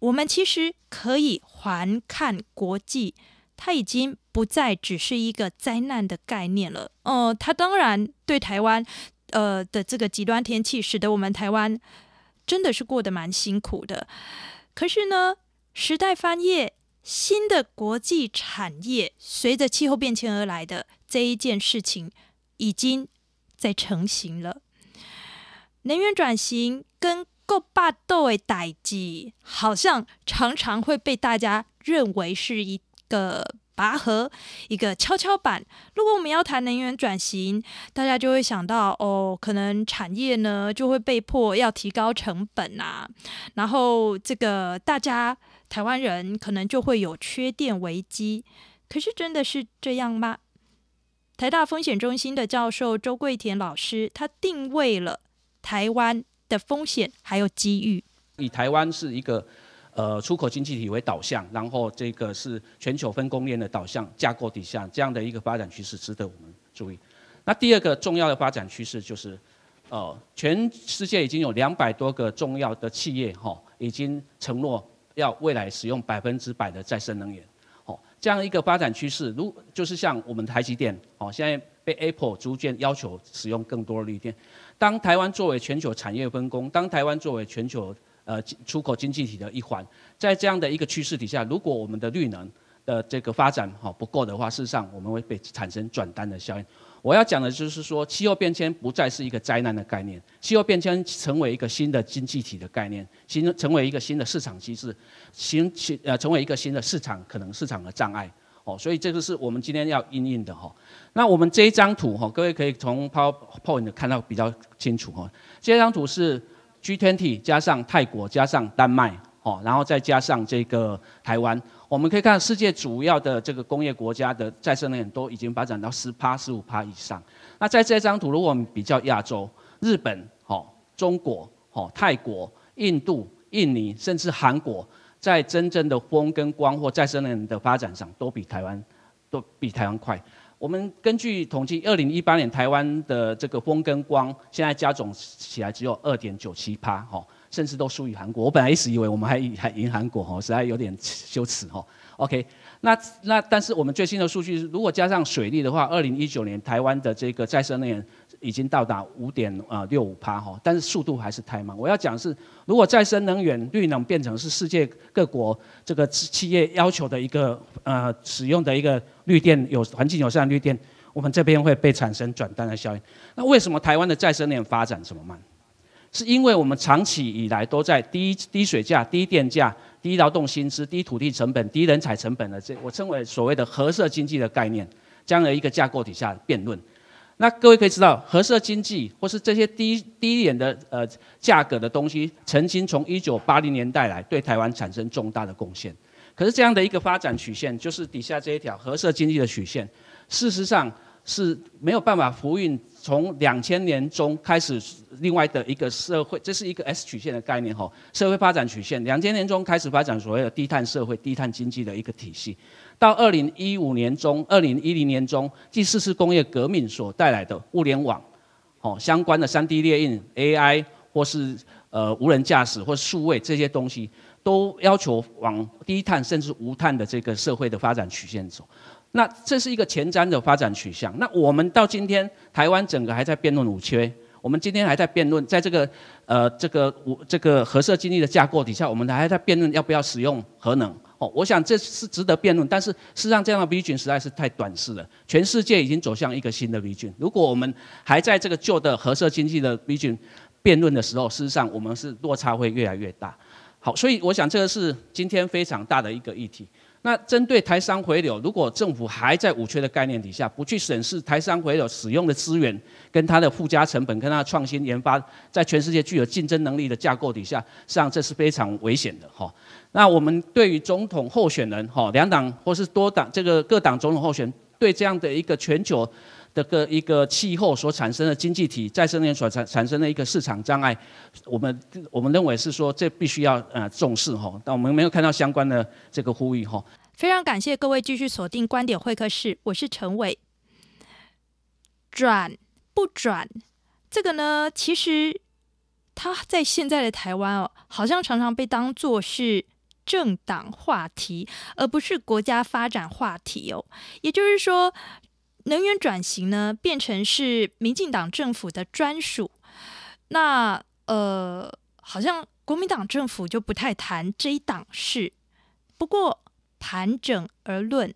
我们其实可以环看国际，它已经不再只是一个灾难的概念了。哦、呃，它当然对台湾呃的这个极端天气，使得我们台湾真的是过得蛮辛苦的。可是呢，时代翻页。新的国际产业随着气候变迁而来的这一件事情，已经在成型了。能源转型跟够霸道的代际，好像常常会被大家认为是一个拔河，一个跷跷板。如果我们要谈能源转型，大家就会想到哦，可能产业呢就会被迫要提高成本啊，然后这个大家。台湾人可能就会有缺电危机，可是真的是这样吗？台大风险中心的教授周桂田老师，他定位了台湾的风险还有机遇。以台湾是一个呃出口经济体为导向，然后这个是全球分工链的导向架构底下这样的一个发展趋势，值得我们注意。那第二个重要的发展趋势就是，呃，全世界已经有两百多个重要的企业哈、已经承诺。要未来使用百分之百的再生能源，哦，这样一个发展趋势，如就是像我们台积电，哦，现在被 Apple 逐渐要求使用更多的绿电。当台湾作为全球产业分工，当台湾作为全球呃出口经济体的一环，在这样的一个趋势底下，如果我们的绿能的这个发展哈不够的话，事实上我们会被产生转单的效应。我要讲的就是说，气候变迁不再是一个灾难的概念，气候变迁成为一个新的经济体的概念，形成为一个新的市场机制，新呃成为一个新的市场可能市场的障碍哦，所以这个是我们今天要因应的哈。那我们这一张图哈，各位可以从 PowerPoint 看到比较清楚哈。这张图是 G20 加上泰国加上丹麦哦，然后再加上这个台湾，我们可以看世界主要的这个工业国家的再生能源都已经发展到十趴、十五趴以上。那在这张图，如果我们比较亚洲，日本、哦、中国、哦、泰国、印度、印尼，甚至韩国，在真正的风跟光或再生能源的发展上，都比台湾都比台湾快。我们根据统计，二零一八年台湾的这个风跟光现在加总起来只有二点九七趴，哈，甚至都输于韩国。我本来一直以为我们还还赢韩国，哈，实在有点羞耻，哈。OK，那那但是我们最新的数据是，如果加上水利的话，二零一九年台湾的这个再生能源。已经到达五点呃六五趴哈，但是速度还是太慢。我要讲是，如果再生能源绿能变成是世界各国这个企业要求的一个呃使用的一个绿电有环境友善绿电，我们这边会被产生转单的效应。那为什么台湾的再生能源发展这么慢？是因为我们长期以来都在低低水价、低电价、低劳动薪资、低土地成本、低人才成本的这我称为所谓的合社经济的概念这样的一个架构底下辩论。那各位可以知道，核色经济或是这些低低廉的呃价格的东西，曾经从一九八零年代来对台湾产生重大的贡献。可是这样的一个发展曲线，就是底下这一条核色经济的曲线，事实上是没有办法呼应从两千年中开始另外的一个社会，这是一个 S 曲线的概念吼，社会发展曲线，两千年中开始发展所谓的低碳社会、低碳经济的一个体系。到二零一五年中，二零一零年中，第四次工业革命所带来的物联网，哦，相关的三 D 列印、AI 或是呃无人驾驶或数位这些东西，都要求往低碳甚至无碳的这个社会的发展曲线走。那这是一个前瞻的发展取向。那我们到今天，台湾整个还在辩论五缺。我们今天还在辩论，在这个呃这个五这个核设经济的架构底下，我们还在辩论要不要使用核能。哦，我想这是值得辩论，但是事实上这样的 vision 实在是太短视了。全世界已经走向一个新的 vision，如果我们还在这个旧的核色经济的 vision 辩论的时候，事实上我们是落差会越来越大。好，所以我想这个是今天非常大的一个议题。那针对台商回流，如果政府还在五缺的概念底下，不去审视台商回流使用的资源跟它的附加成本，跟它的创新研发，在全世界具有竞争能力的架构底下，实际上这是非常危险的哈。那我们对于总统候选人哈，两党或是多党这个各党总统候选，对这样的一个全球的个一个气候所产生的经济体再生能源所产产生的一个市场障碍，我们我们认为是说这必须要呃重视哈，但我们没有看到相关的这个呼吁哈。非常感谢各位继续锁定观点会客室，我是陈伟。转不转，这个呢，其实它在现在的台湾哦，好像常常被当作是政党话题，而不是国家发展话题哦。也就是说。能源转型呢，变成是民进党政府的专属。那呃，好像国民党政府就不太谈这一档事。不过盘整而论，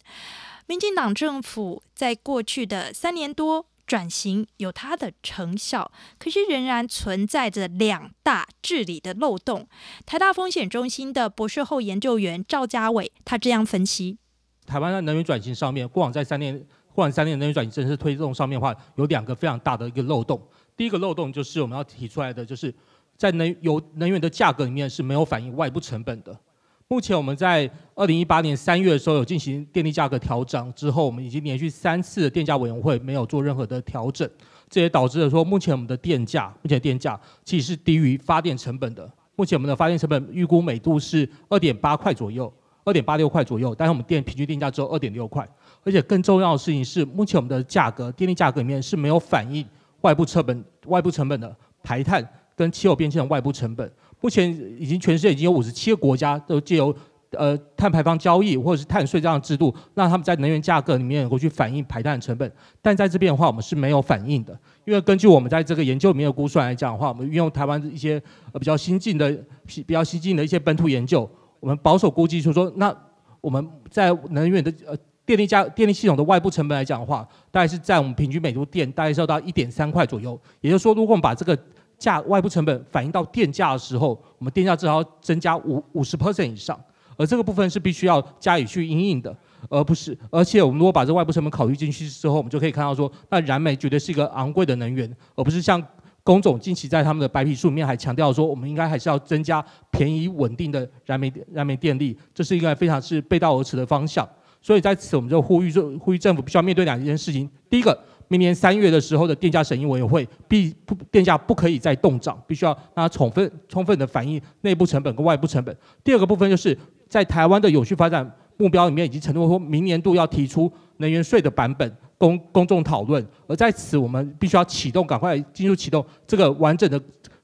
民进党政府在过去的三年多转型有它的成效，可是仍然存在着两大治理的漏洞。台大风险中心的博士后研究员赵家伟他这样分析：台湾的能源转型上面，过往在三年。过往三年能源转型政策推动上面的话，有两个非常大的一个漏洞。第一个漏洞就是我们要提出来的，就是在能有能源的价格里面是没有反映外部成本的。目前我们在二零一八年三月的时候有进行电力价格调整之后，我们已经连续三次的电价委员会没有做任何的调整，这也导致了说目前我们的电价，目前电价其实是低于发电成本的。目前我们的发电成本预估每度是二点八块左右，二点八六块左右，但是我们电平均电价只有二点六块。而且更重要的事情是，目前我们的价格，电力价格里面是没有反映外部成本、外部成本的排碳跟气候变迁的外部成本。目前已经全世界已经有五十七个国家都借由呃碳排放交易或者是碳税这样的制度，让他们在能源价格里面能够去反映排碳成本。但在这边的话，我们是没有反映的，因为根据我们在这个研究里面的估算来讲的话，我们运用台湾一些呃比较新进的、比较新进的一些本土研究，我们保守估计就是说，那我们在能源的呃。电力价、电力系统的外部成本来讲的话，大概是在我们平均每度电大概是要到一点三块左右。也就是说，如果我们把这个价外部成本反映到电价的时候，我们电价至少要增加五五十 percent 以上。而这个部分是必须要加以去因应的，而不是。而且我们如果把这外部成本考虑进去之后，我们就可以看到说，那燃煤绝对是一个昂贵的能源，而不是像工总近期在他们的白皮书里面还强调说，我们应该还是要增加便宜稳定的燃煤燃煤电力，这是一个非常是背道而驰的方向。所以在此，我们就呼吁呼吁政府必须要面对两件事情：第一个，明年三月的时候的电价审议委员会必不电价不可以再动涨，必须要让它充分充分的反映内部成本跟外部成本。第二个部分就是在台湾的永续发展目标里面，已经承诺说明年度要提出能源税的版本。公公众讨论，而在此我们必须要启动，赶快进入启动这个完整的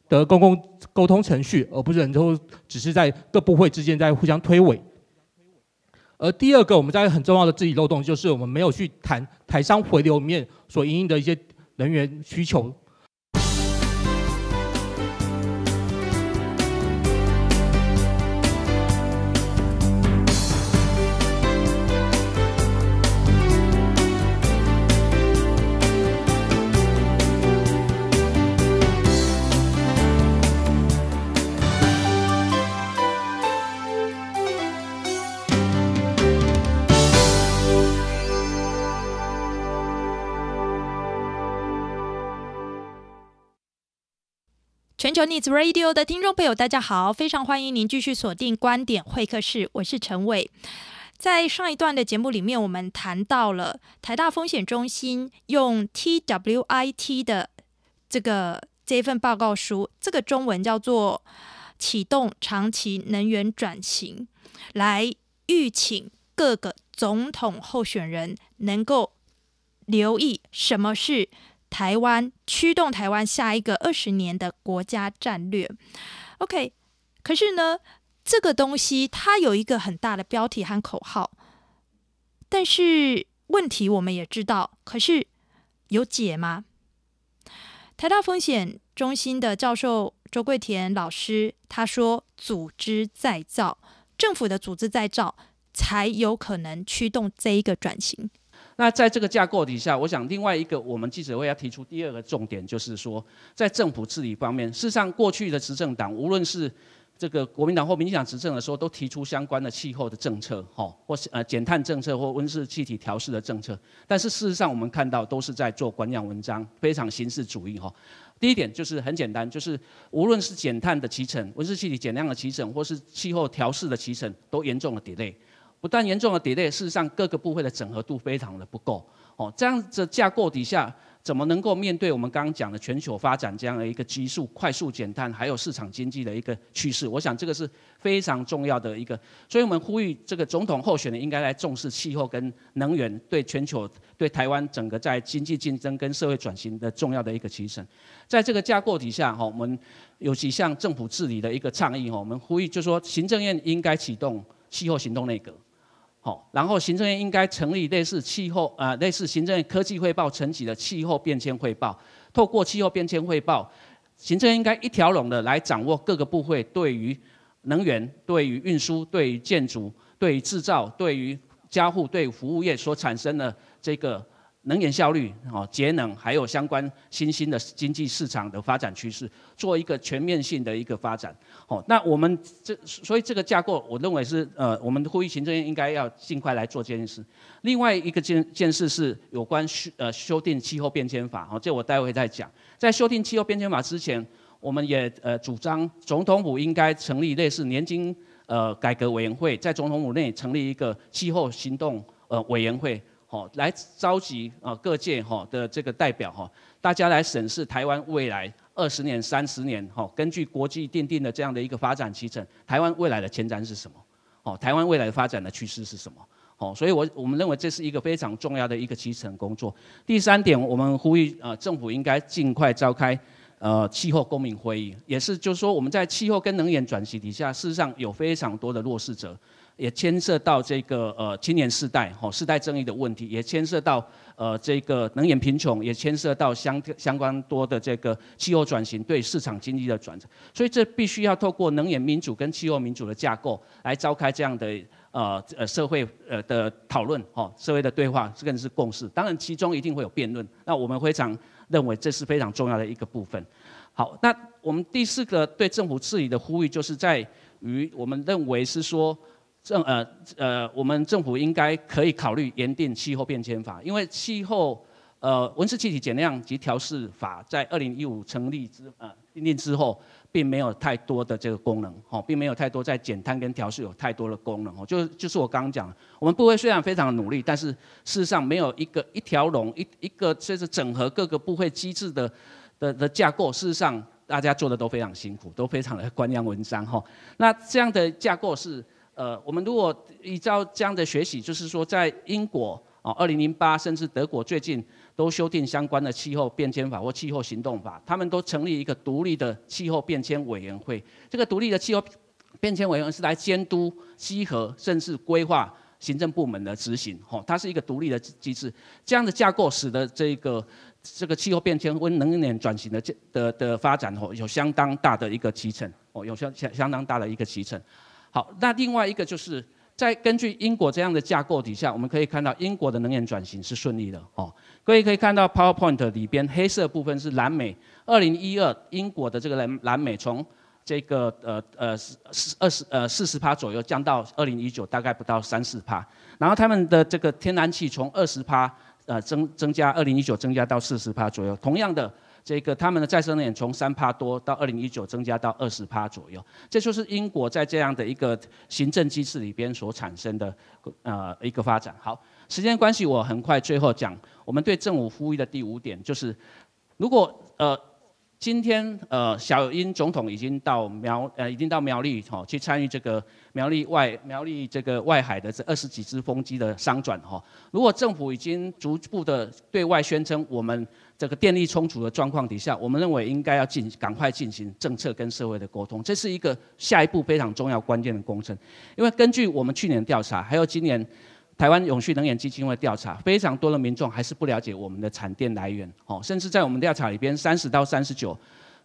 的公共沟通程序，而不是能够只是在各部会之间在互相推诿。而第二个，我们在很重要的治理漏洞，就是我们没有去谈台商回流里面所营运的一些人员需求。全球 Needs Radio 的听众朋友，大家好，非常欢迎您继续锁定观点会客室，我是陈伟。在上一段的节目里面，我们谈到了台大风险中心用 TWIT 的这个这份报告书，这个中文叫做《启动长期能源转型》，来预请各个总统候选人能够留意什么是。台湾驱动台湾下一个二十年的国家战略，OK。可是呢，这个东西它有一个很大的标题和口号，但是问题我们也知道，可是有解吗？台大风险中心的教授周桂田老师他说：“组织再造，政府的组织再造才有可能驱动这一个转型。”那在这个架构底下，我想另外一个我们记者会要提出第二个重点，就是说在政府治理方面，事实上过去的执政党，无论是这个国民党或民进党执政的时候，都提出相关的气候的政策，哈，或是呃减碳政策或温室气体调适的政策。但是事实上，我们看到都是在做官样文章，非常形式主义，哈。第一点就是很简单，就是无论是减碳的期程、温室气体减量的期程，或是气候调适的期程，都严重的 delay。不但严重的 delay，事实上各个部会的整合度非常的不够。哦，这样子架构底下，怎么能够面对我们刚刚讲的全球发展这样的一个急速、快速减碳，还有市场经济的一个趋势？我想这个是非常重要的一个。所以我们呼吁这个总统候选人应该来重视气候跟能源对全球、对台湾整个在经济竞争跟社会转型的重要的一个提升。在这个架构底下，哈，我们有几项政府治理的一个倡议，哈，我们呼吁就是说，行政院应该启动气候行动内阁。然后行政院应该成立类似气候啊、呃，类似行政院科技汇报层级的气候变迁汇报。透过气候变迁汇报，行政院应该一条龙的来掌握各个部会对于能源、对于运输、对于建筑、对于制造、对于家户、对服务业所产生的这个。能源效率、哦节能，还有相关新兴的经济市场的发展趋势，做一个全面性的一个发展。哦，那我们这所以这个架构，我认为是呃，我们呼吁行政院应该要尽快来做这件事。另外一个件件事是有关修呃修订气候变迁法。哦，这我待会再讲。在修订气候变迁法之前，我们也呃主张总统府应该成立类似年金呃改革委员会，在总统府内成立一个气候行动呃委员会。好，来召集啊各界哈的这个代表哈，大家来审视台湾未来二十年、三十年哈，根据国际奠定的这样的一个发展期程，台湾未来的前瞻是什么？哦，台湾未来发展的趋势是什么？哦，所以我我们认为这是一个非常重要的一个基程工作。第三点，我们呼吁啊政府应该尽快召开呃气候公民会议，也是就是说我们在气候跟能源转型底下，事实上有非常多的弱势者。也牵涉到这个呃青年世代吼世代正义的问题，也牵涉到呃这个能源贫穷，也牵涉到相相关多的这个气候转型对市场经济的转折，所以这必须要透过能源民主跟气候民主的架构来召开这样的呃呃社会呃的讨论吼社会的对话，这个是共识。当然其中一定会有辩论，那我们非常认为这是非常重要的一个部分。好，那我们第四个对政府治理的呼吁，就是在于我们认为是说。政呃呃，我们政府应该可以考虑研定气候变迁法，因为气候呃，温室气体减量及调适法在二零一五成立之呃订定之后，并没有太多的这个功能，哦，并没有太多在减碳跟调适有太多的功能，哦，就就是我刚刚讲，我们部会虽然非常努力，但是事实上没有一个一条龙一一个就是整合各个部会机制的的的架构，事实上大家做的都非常辛苦，都非常的官样文章，哈，那这样的架构是，呃，我们如果依照这样的学习，就是说在英国，哦，二零零八甚至德国最近。都修订相关的气候变迁法或气候行动法，他们都成立一个独立的气候变迁委员会。这个独立的气候变迁委员会是来监督、稽核甚至规划行政部门的执行。吼，它是一个独立的机制。这样的架构使得这个这个气候变迁或能源转型的的的发展吼有相当大的一个期程。哦，有相相相当大的一个期程。好，那另外一个就是。在根据英国这样的架构底下，我们可以看到英国的能源转型是顺利的哦。各位可以看到 PowerPoint 里边黑色部分是南美，二零一二英国的这个蓝蓝美从这个呃呃四二十呃四十趴左右降到二零一九大概不到三四趴，然后他们的这个天然气从二十趴呃增增加二零一九增加到四十趴左右，同样的。这个他们的再生能源从三帕多到二零一九增加到二十帕左右，这就是英国在这样的一个行政机制里边所产生的呃一个发展。好，时间关系，我很快最后讲我们对政府呼吁的第五点，就是如果呃。今天，呃，小英总统已经到苗，呃，已经到苗栗，哈、去参与这个苗栗外苗栗这个外海的这二十几只风机的商转，哈、如果政府已经逐步的对外宣称我们这个电力充足的状况底下，我们认为应该要进赶快进行政策跟社会的沟通，这是一个下一步非常重要关键的工程。因为根据我们去年调查，还有今年。台湾永续能源基金会调查，非常多的民众还是不了解我们的产电来源，哦，甚至在我们调查里边，三十到三十九，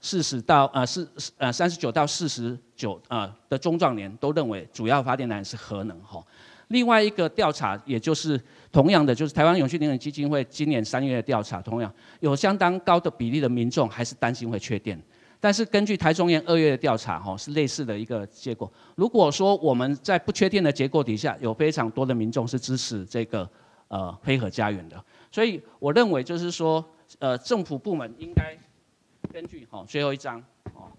四十到呃四呃三十九到四十九呃的中壮年都认为主要发电来源是核能，哈。另外一个调查，也就是同样的，就是台湾永续能源基金会今年三月的调查，同样有相当高的比例的民众还是担心会缺电。但是根据台中研二月的调查，哈，是类似的一个结果。如果说我们在不确定的结构底下，有非常多的民众是支持这个呃黑核家园的，所以我认为就是说，呃，政府部门应该根据哈最后一章哦，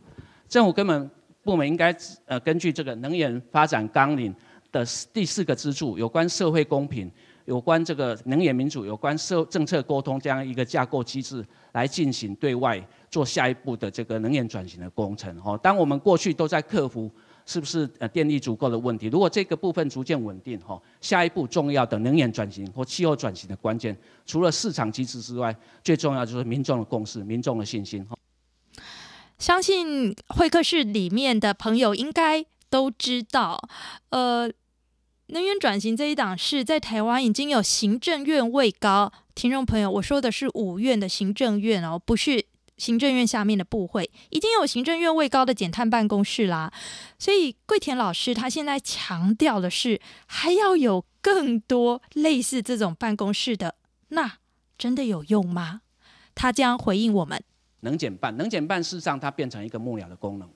政府根本部门应该呃根据这个能源发展纲领的第四个支柱，有关社会公平。有关这个能源民主、有关社政策沟通这样一个架构机制来进行对外做下一步的这个能源转型的工程。哈，当我们过去都在克服是不是呃电力足够的问题，如果这个部分逐渐稳定，哈，下一步重要的能源转型或气候转型的关键，除了市场机制之外，最重要就是民众的共识、民众的信心。哈，相信会客室里面的朋友应该都知道，呃。能源转型这一档是在台湾已经有行政院位高，听众朋友，我说的是五院的行政院哦，不是行政院下面的部会，已经有行政院位高的减碳办公室啦。所以桂田老师他现在强调的是，还要有更多类似这种办公室的，那真的有用吗？他将回应我们：能减办，能减办事实上它变成一个幕僚的功能。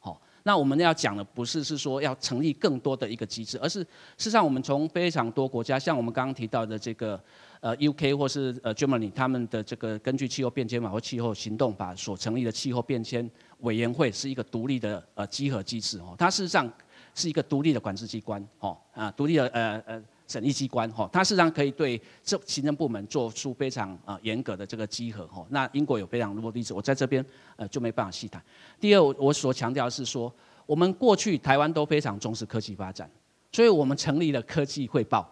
好那我们要讲的不是是说要成立更多的一个机制，而是事实上我们从非常多国家，像我们刚刚提到的这个呃 UK 或是呃 Germany 他们的这个根据气候变迁法或气候行动法所成立的气候变迁委员会是一个独立的呃稽核机制哦，它事实上是一个独立的管制机关哦啊独立的呃呃。审议机关哦，它事实上可以对这行政部门做出非常啊严格的这个稽核哦。那英国有非常多例子，我在这边呃就没办法细谈。第二，我所强调是说，我们过去台湾都非常重视科技发展，所以我们成立了科技汇报。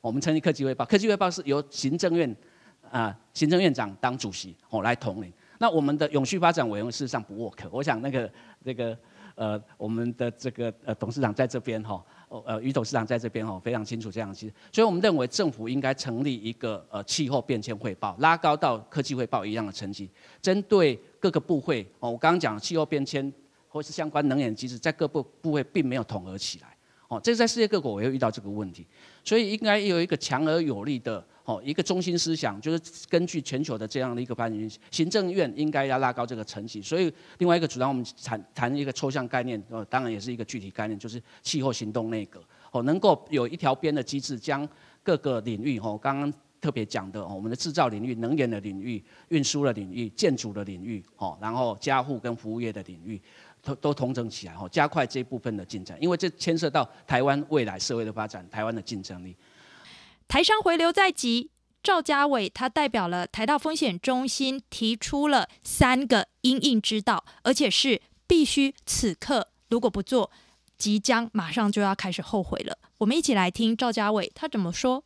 我们成立科技汇报，科技汇报是由行政院啊行政院长当主席哦来统领。那我们的永续发展委员会事实上不 work，我想那个这个呃我们的这个呃董事长在这边哈。哦，呃，于董事长在这边哦，非常清楚这样子，所以我们认为政府应该成立一个呃气候变迁汇报，拉高到科技汇报一样的层级，针对各个部会哦，我刚刚讲气候变迁或是相关能源机制，在各部部会并没有统合起来，哦，这在世界各国也会遇到这个问题，所以应该有一个强而有力的。哦，一个中心思想就是根据全球的这样的一个发展，行政院应该要拉高这个层级。所以另外一个主张，我们谈谈一个抽象概念，哦，当然也是一个具体概念，就是气候行动内阁。哦，能够有一条边的机制，将各个领域，哦，刚刚特别讲的哦，我们的制造领域、能源的领域、运输的领域、建筑的领域，哦，然后家户跟服务业的领域，都都统整起来，哦，加快这部分的进展，因为这牵涉到台湾未来社会的发展、台湾的竞争力。台商回流在即，赵家伟他代表了台大风险中心，提出了三个因应之道，而且是必须此刻如果不做，即将马上就要开始后悔了。我们一起来听赵家伟他怎么说。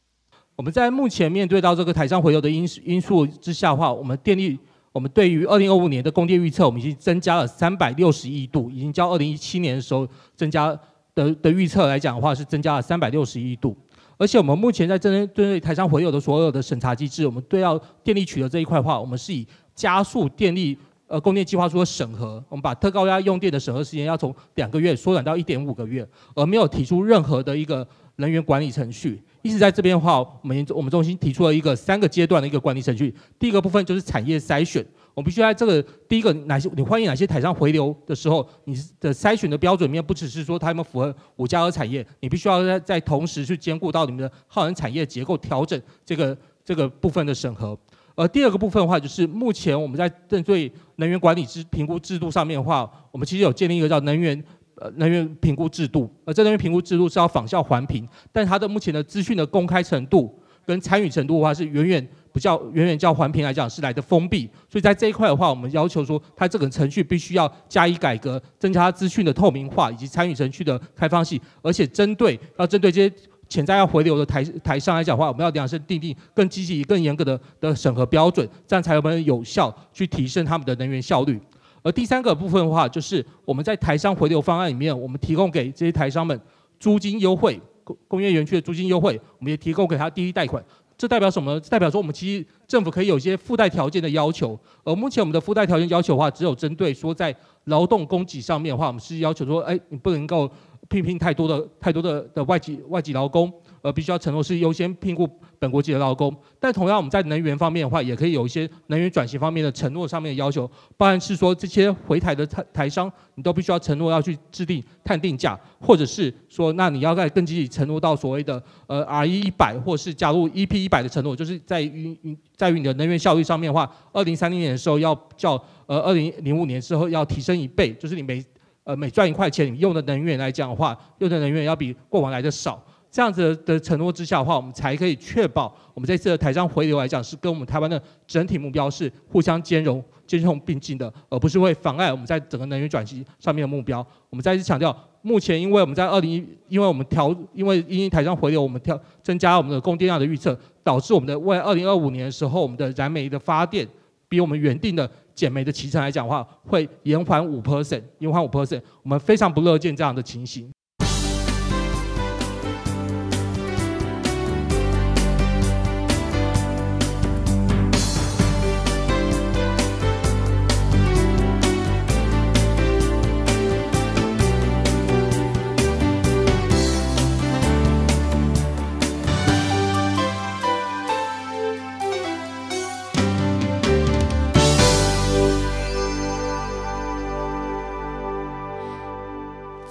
我们在目前面对到这个台商回流的因因素之下的话，我们电力，我们对于二零二五年的供电预测，我们已经增加了三百六十亿度，已经较二零一七年的时候增加的的预测来讲的话，是增加了三百六十亿度。而且我们目前在针对对台商回流的所有的审查机制，我们对要电力取得这一块的话，我们是以加速电力呃供电计划书的审核，我们把特高压用电的审核时间要从两个月缩短到一点五个月，而没有提出任何的一个能源管理程序。一直在这边的话，我们我们中心提出了一个三个阶段的一个管理程序。第一个部分就是产业筛选，我们必须在这个第一个哪些你欢迎哪些台商回流的时候，你的筛选的标准面不只是说他们符合五加二产业，你必须要在在同时去兼顾到你们的耗能产业结构调整这个这个部分的审核。而第二个部分的话，就是目前我们在针对能源管理制评估制度上面的话，我们其实有建立一个叫能源。呃，能源评估制度，而这能源评估制度是要仿效环评，但它的目前的资讯的公开程度跟参与程度的话，是远远不较远远较环评来讲是来的封闭，所以在这一块的话，我们要求说，它这个程序必须要加以改革，增加资讯的透明化以及参与程序的开放性，而且针对要针对这些潜在要回流的台台商来讲的话，我们要量身定定更积极、更严格的的审核标准，这样才能有效去提升他们的能源效率。而第三个部分的话，就是我们在台商回流方案里面，我们提供给这些台商们租金优惠，工工业园区的租金优惠，我们也提供给他第一贷款。这代表什么呢？代表说我们其实政府可以有一些附带条件的要求。而目前我们的附带条件要求的话，只有针对说在劳动供给上面的话，我们是要求说，哎，你不能够聘聘太多的太多的的外籍外籍劳工。呃，必须要承诺是优先聘雇本国籍的劳工，但同样我们在能源方面的话，也可以有一些能源转型方面的承诺上面的要求，包含是说这些回台的台台商，你都必须要承诺要去制定碳定价，或者是说，那你要再更积极承诺到所谓的呃 RE 一百，或是加入 EP 一百的承诺，就是在于在于你的能源效率上面的话，二零三零年的时候要较呃二零零五年之后要提升一倍，就是你每呃每赚一块钱，你用的能源来讲的话，用的能源要比过往来的少。这样子的承诺之下的话，我们才可以确保我们这次的台商回流来讲，是跟我们台湾的整体目标是互相兼容、兼容并进的，而不是会妨碍我们在整个能源转型上面的目标。我们再次强调，目前因为我们在二零一，因为我们调，因为因台商回流，我们调增加我们的供电量的预测，导致我们的未来二零二五年的时候，我们的燃煤的发电比我们原定的减煤的期程来讲的话，会延缓五 percent，延缓五 percent，我们非常不乐见这样的情形。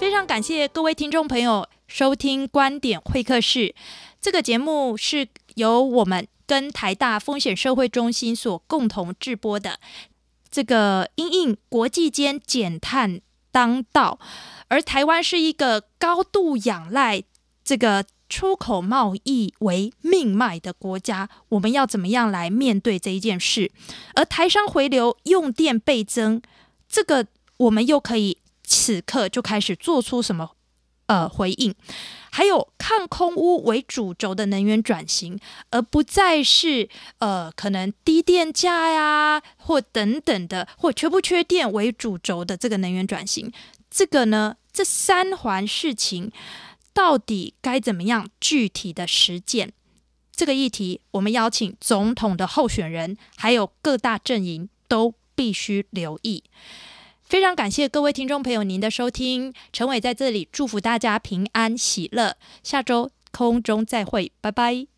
非常感谢各位听众朋友收听观点会客室。这个节目是由我们跟台大风险社会中心所共同制播的。这个因应国际间减碳当道，而台湾是一个高度仰赖这个出口贸易为命脉的国家，我们要怎么样来面对这一件事？而台商回流用电倍增，这个我们又可以。此刻就开始做出什么呃回应？还有抗空污为主轴的能源转型，而不再是呃可能低电价呀或等等的或缺不缺电为主轴的这个能源转型。这个呢，这三环事情到底该怎么样具体的实践？这个议题，我们邀请总统的候选人还有各大阵营都必须留意。非常感谢各位听众朋友您的收听，陈伟在这里祝福大家平安喜乐，下周空中再会，拜拜。